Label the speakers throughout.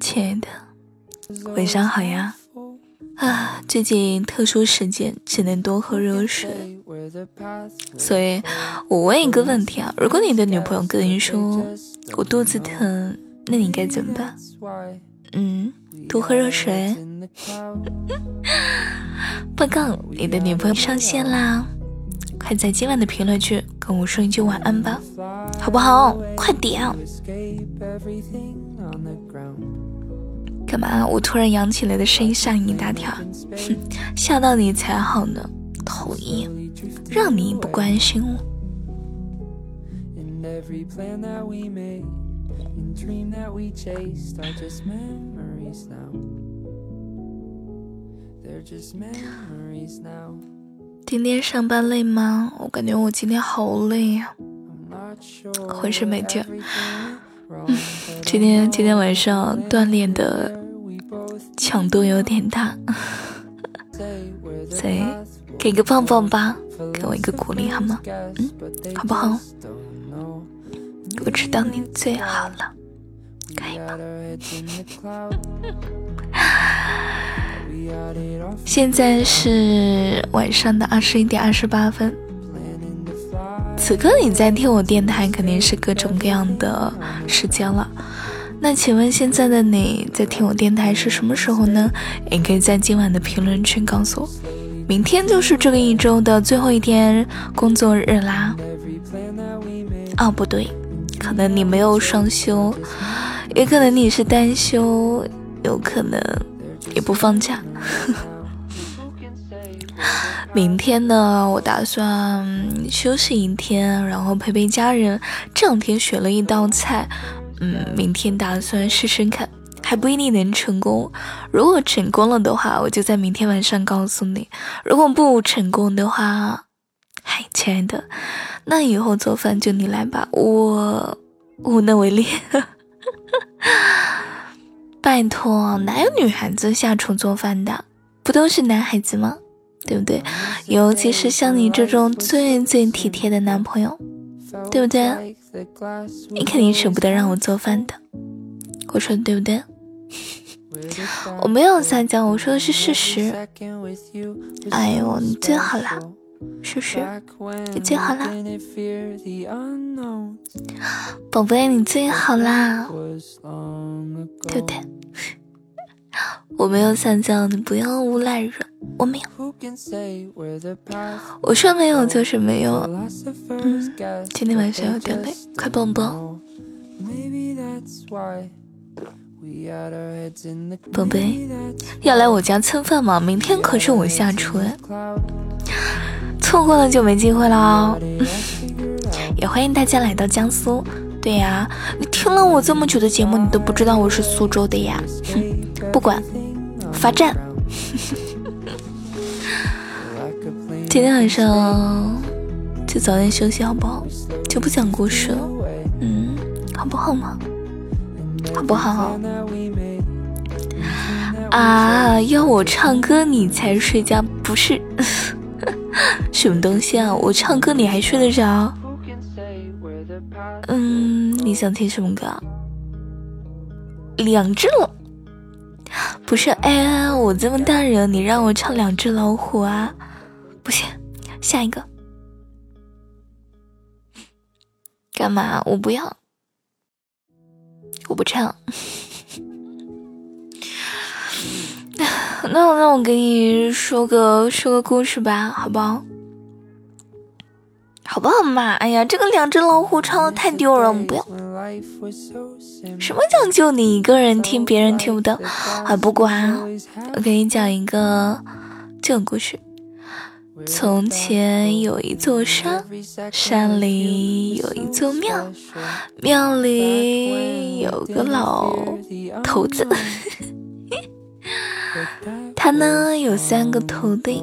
Speaker 1: 亲爱的，晚上好呀！啊，最近特殊时间只能多喝热水，所以我问一个问题啊：如果你的女朋友跟你说我肚子疼，那你该怎么办？嗯，多喝热水。报告，你的女朋友上线啦！快在今晚的评论区跟我说一句晚安吧，好不好？快点！干嘛？我突然扬起来的声音吓你一大跳，哼，吓到你才好呢，讨厌，让你不关心我。今天上班累吗？我感觉我今天好累呀，浑身没劲。今天今天晚上锻炼的强度有点大，所以给个棒棒吧，给我一个鼓励好吗？嗯，好不好？我知道你最好了，可以吗？现在是晚上的二十一点二十八分。此刻你在听我电台，肯定是各种各样的时间了。那请问现在的你在听我电台是什么时候呢？也可以在今晚的评论区告诉我。明天就是这个一周的最后一天工作日啦。哦，不对，可能你没有双休，也可能你是单休，有可能也不放假。呵呵明天呢，我打算休息一天，然后陪陪家人。这两天学了一道菜，嗯，明天打算试试看，还不一定能成功。如果成功了的话，我就在明天晚上告诉你；如果不成功的话，嗨，亲爱的，那以后做饭就你来吧，我无能为力。拜托，哪有女孩子下厨做饭的？不都是男孩子吗？对不对？尤其是像你这种最最体贴的男朋友，对不对？你肯定舍不得让我做饭的，我说的对不对？我没有撒娇，我说的是事实。哎呦，你最好啦，是不是？你最好啦，宝贝，你最好啦，对不对？我没有撒娇，你不要诬赖人。我没有，我说没有就是没有。嗯，今天晚上有点累，快抱抱。宝贝，要来我家蹭饭吗？明天可是我下厨哎，错过了就没机会了哦。也欢迎大家来到江苏。对呀，你听了我这么久的节目，你都不知道我是苏州的呀？哼，不管，罚站。今天晚上就早点休息好不好？就不讲故事了，嗯，好不好嘛？好不好？啊，要我唱歌你才睡觉？不是，什么东西啊？我唱歌你还睡得着？嗯，你想听什么歌？两只老，不是？哎，我这么大人，你让我唱两只老虎啊？不行，下一个。干嘛？我不要，我不唱。那那我给你说个说个故事吧，好不好？好不好嘛？哎呀，这个两只老虎唱的太丢人，不要。什么叫就你一个人听，别人听不到？啊，不管，我给你讲一个这个故事。从前有一座山，山里有一座庙，庙里有个老头子，他呢有三个徒弟。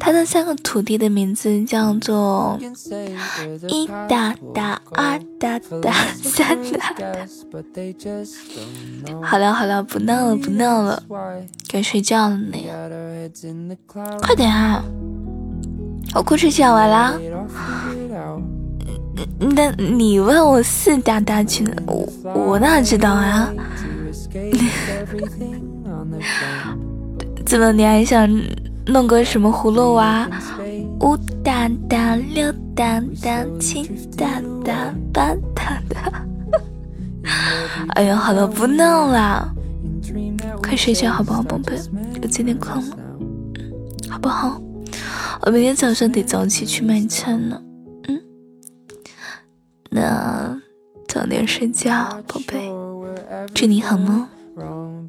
Speaker 1: 他的三个徒弟的名字叫做一哒哒、二哒哒、三哒哒。好了好了，不闹了不闹了，该睡觉了呢。快点啊！我故事讲完啦。那你问我四大大群，我我哪知道啊？怎么你还想弄个什么葫芦娃？五哒哒六哒哒七哒哒八哒哒。哎呀，好了，不闹了，快睡觉好不好，宝贝？我今天困了，好不好？我明天早上得早起去买菜呢。嗯，那早点睡觉，宝贝，祝你好梦。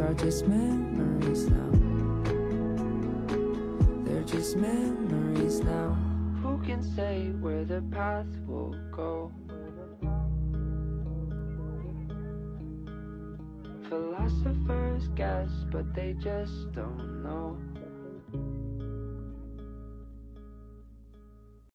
Speaker 1: are just memories now. They're just memories now. Who can say where the path will go? Philosophers guess, but they just don't know.